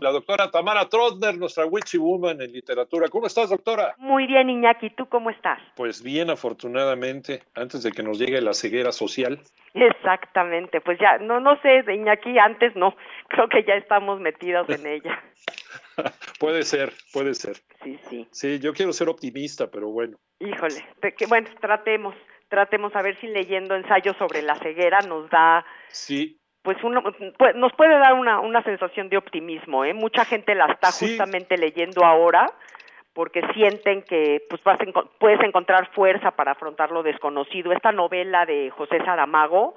La doctora Tamara Trotner, nuestra witchy woman en literatura. ¿Cómo estás, doctora? Muy bien, Iñaki. ¿Tú cómo estás? Pues bien, afortunadamente, antes de que nos llegue la ceguera social. Exactamente. Pues ya, no, no sé, Iñaki, antes no. Creo que ya estamos metidos en ella. puede ser, puede ser. Sí, sí. Sí, yo quiero ser optimista, pero bueno. Híjole, que, bueno, tratemos, tratemos a ver si leyendo ensayos sobre la ceguera nos da sí. Pues uno pues, nos puede dar una, una sensación de optimismo, ¿eh? Mucha gente la está justamente leyendo ahora porque sienten que pues vas puedes encontrar fuerza para afrontar lo desconocido. Esta novela de José Saramago,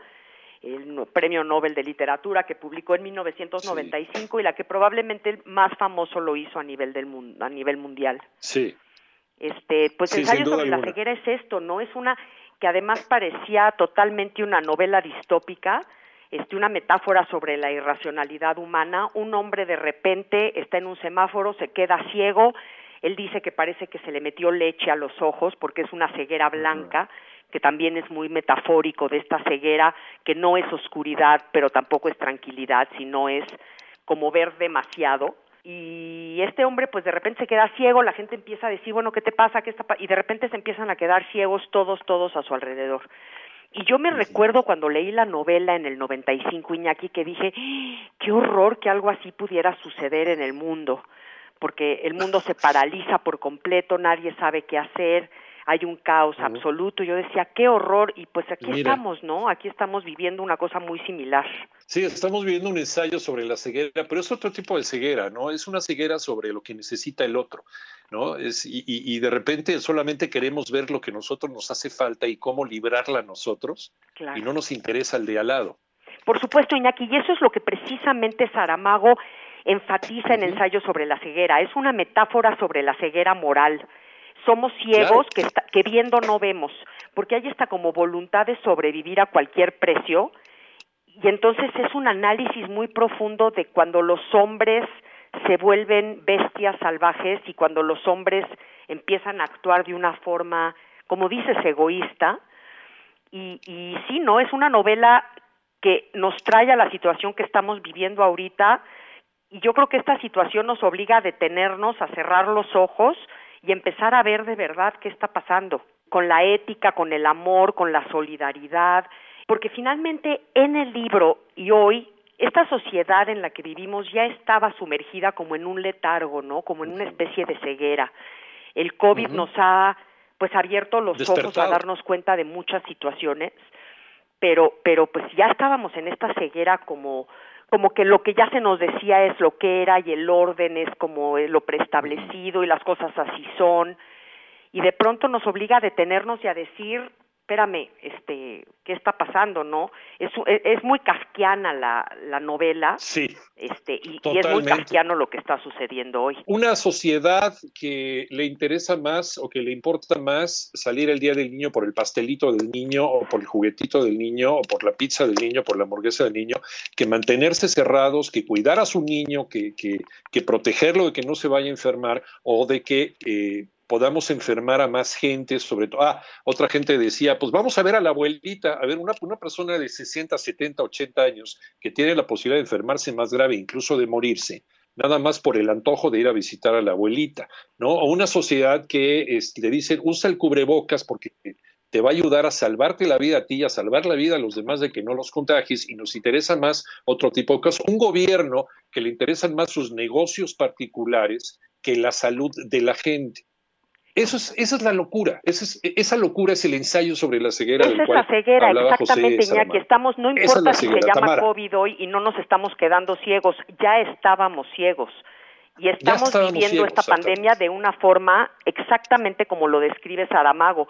el premio Nobel de Literatura que publicó en 1995 y la que probablemente más famoso lo hizo a nivel del mundo, a nivel mundial. Sí. Este, pues ensayo sobre la ceguera es esto, ¿no? Es una que además parecía totalmente una novela distópica, este, una metáfora sobre la irracionalidad humana. Un hombre de repente está en un semáforo, se queda ciego, él dice que parece que se le metió leche a los ojos porque es una ceguera blanca que también es muy metafórico de esta ceguera, que no es oscuridad, pero tampoco es tranquilidad, sino es como ver demasiado. Y este hombre, pues de repente se queda ciego, la gente empieza a decir, bueno, ¿qué te pasa? ¿Qué está y de repente se empiezan a quedar ciegos todos, todos a su alrededor. Y yo me recuerdo cuando leí la novela en el 95, Iñaki, que dije, qué horror que algo así pudiera suceder en el mundo, porque el mundo se paraliza por completo, nadie sabe qué hacer, hay un caos absoluto. Yo decía, qué horror, y pues aquí estamos, ¿no? Aquí estamos viviendo una cosa muy similar. Sí, estamos viviendo un ensayo sobre la ceguera, pero es otro tipo de ceguera, ¿no? Es una ceguera sobre lo que necesita el otro, ¿no? Es, y, y, de repente solamente queremos ver lo que nosotros nos hace falta y cómo librarla a nosotros, y no nos interesa el de al lado. Por supuesto, Iñaki, y eso es lo que precisamente Saramago enfatiza en ensayo sobre la ceguera. Es una metáfora sobre la ceguera moral somos ciegos que, que viendo no vemos, porque hay esta como voluntad de sobrevivir a cualquier precio y entonces es un análisis muy profundo de cuando los hombres se vuelven bestias salvajes y cuando los hombres empiezan a actuar de una forma, como dices, egoísta. Y, y sí, ¿no? Es una novela que nos trae a la situación que estamos viviendo ahorita y yo creo que esta situación nos obliga a detenernos, a cerrar los ojos y empezar a ver de verdad qué está pasando con la ética, con el amor, con la solidaridad, porque finalmente en el libro y hoy esta sociedad en la que vivimos ya estaba sumergida como en un letargo, ¿no? Como en una especie de ceguera. El COVID nos ha pues abierto los ojos a darnos cuenta de muchas situaciones, pero pero pues ya estábamos en esta ceguera como como que lo que ya se nos decía es lo que era y el orden es como lo preestablecido y las cosas así son. Y de pronto nos obliga a detenernos y a decir espérame, este, ¿qué está pasando, no? Es, es muy kafkiana la, la novela. Sí. Este, y, es muy kafkiano lo que está sucediendo hoy. Una sociedad que le interesa más o que le importa más salir el día del niño por el pastelito del niño o por el juguetito del niño o por la pizza del niño, por la hamburguesa del niño, que mantenerse cerrados, que cuidar a su niño, que, que, que protegerlo de que no se vaya a enfermar o de que eh, podamos enfermar a más gente, sobre todo, ah, otra gente decía, pues vamos a ver a la abuelita, a ver, una, una persona de 60, 70, 80 años que tiene la posibilidad de enfermarse más grave, incluso de morirse, nada más por el antojo de ir a visitar a la abuelita, ¿no? O una sociedad que este, le dicen, usa el cubrebocas porque te va a ayudar a salvarte la vida a ti y a salvar la vida a los demás de que no los contagies y nos interesa más otro tipo de cosas. Un gobierno que le interesan más sus negocios particulares que la salud de la gente. Eso es, esa es la locura, esa, es, esa locura es el ensayo sobre la ceguera. Esa es la ceguera, exactamente, Iñaki. Estamos, no importa si se llama COVID hoy y no nos estamos quedando ciegos, ya estábamos ciegos. Y estamos viviendo esta pandemia de una forma exactamente como lo describe Saramago.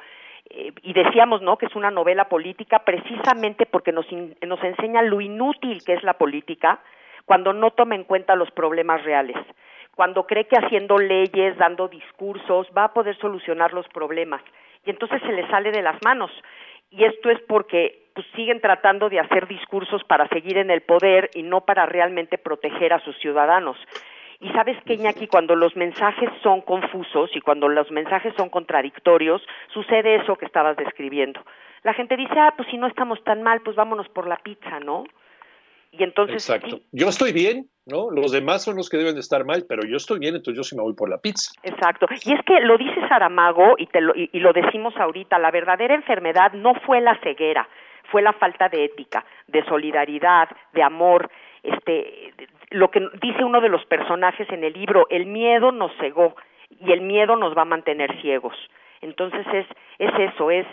Eh, y decíamos, ¿no?, que es una novela política precisamente porque nos, nos enseña lo inútil que es la política cuando no toma en cuenta los problemas reales cuando cree que haciendo leyes, dando discursos, va a poder solucionar los problemas. Y entonces se le sale de las manos. Y esto es porque pues, siguen tratando de hacer discursos para seguir en el poder y no para realmente proteger a sus ciudadanos. Y sabes que, Iñaki, cuando los mensajes son confusos y cuando los mensajes son contradictorios, sucede eso que estabas describiendo. La gente dice, ah, pues si no estamos tan mal, pues vámonos por la pizza, ¿no? Y entonces. Exacto. Yo estoy bien, ¿no? Los demás son los que deben de estar mal, pero yo estoy bien, entonces yo sí me voy por la pizza. Exacto. Y es que lo dice Saramago y, te lo, y, lo decimos ahorita, la verdadera enfermedad no fue la ceguera, fue la falta de ética, de solidaridad, de amor. Este, lo que dice uno de los personajes en el libro, el miedo nos cegó y el miedo nos va a mantener ciegos. Entonces es, es eso, es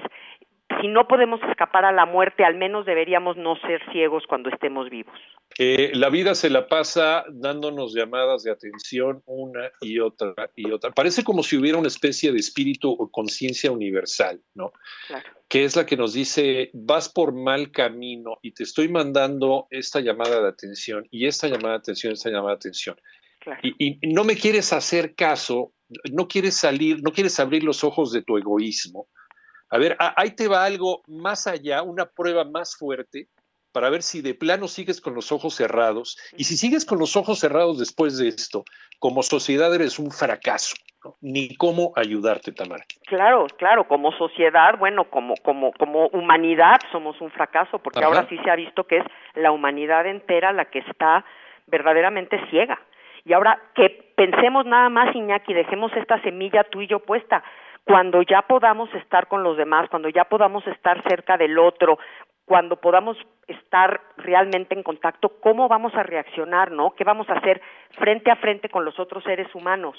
si no podemos escapar a la muerte, al menos deberíamos no ser ciegos cuando estemos vivos. Eh, la vida se la pasa dándonos llamadas de atención una y otra y otra. Parece como si hubiera una especie de espíritu o conciencia universal, ¿no? Claro. Que es la que nos dice, vas por mal camino y te estoy mandando esta llamada de atención y esta llamada de atención, esta llamada de atención. Claro. y no me quieres hacer caso, no quieres salir, no quieres abrir los ojos de tu egoísmo a ver, ahí te va algo más allá, una prueba más fuerte para ver si de plano sigues con los ojos cerrados. Y si sigues con los ojos cerrados después de esto, como sociedad eres un fracaso. Ni cómo ayudarte, Tamara. Claro, claro, como sociedad, bueno, como, como, como humanidad somos un fracaso, porque ahora sí se ha visto que es la humanidad entera la que está verdaderamente ciega. Y ahora que pensemos nada más, Iñaki, dejemos esta semilla tú y yo puesta cuando ya podamos estar con los demás, cuando ya podamos estar cerca del otro, cuando podamos estar realmente en contacto, cómo vamos a reaccionar, ¿no? ¿Qué vamos a hacer frente a frente con los otros seres humanos?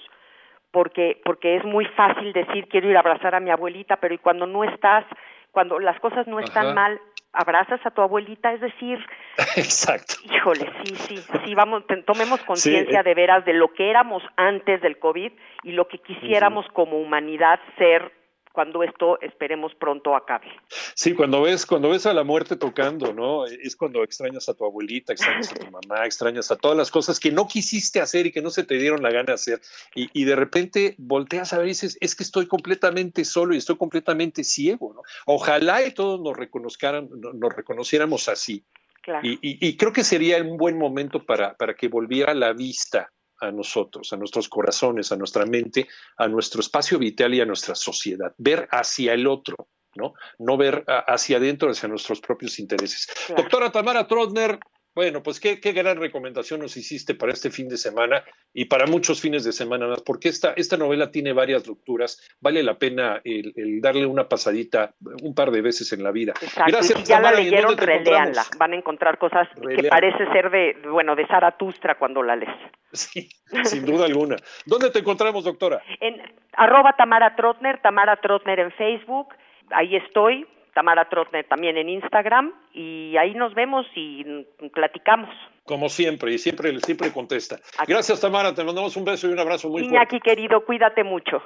Porque porque es muy fácil decir quiero ir a abrazar a mi abuelita, pero y cuando no estás, cuando las cosas no están mal, abrazas a tu abuelita, es decir, exacto. Híjole, sí, sí, sí, vamos, tomemos conciencia de veras de lo que éramos antes del COVID y lo que quisiéramos como humanidad ser cuando esto esperemos pronto acabe. Sí, cuando ves, cuando ves a la muerte tocando, ¿no? Es cuando extrañas a tu abuelita, extrañas a tu mamá, extrañas a todas las cosas que no quisiste hacer y que no se te dieron la gana de hacer. Y, y de repente volteas a ver y dices, es que estoy completamente solo y estoy completamente ciego, ¿no? Ojalá y todos nos reconozcaran, nos reconociéramos así. Claro. Y, y, y, creo que sería un buen momento para, para que volviera la vista a nosotros, a nuestros corazones, a nuestra mente, a nuestro espacio vital y a nuestra sociedad. Ver hacia el otro, ¿no? No ver hacia adentro, hacia nuestros propios intereses. Doctora Tamara Trotner, bueno, pues qué, gran recomendación nos hiciste para este fin de semana y para muchos fines de semana más, porque esta, esta novela tiene varias lecturas, vale la pena el, darle una pasadita un par de veces en la vida. Gracias, si ya la leyeron, releanla, van a encontrar cosas que parece ser de, bueno, de Zaratustra cuando la lees. Sí, sin duda alguna. ¿Dónde te encontramos, doctora? En arroba Tamara Trotner, Tamara Trotner en Facebook, ahí estoy, Tamara Trotner también en Instagram y ahí nos vemos y platicamos. Como siempre, y siempre, siempre contesta. Gracias, Tamara, te mandamos un beso y un abrazo muy fuerte. Iñaki, querido, cuídate mucho.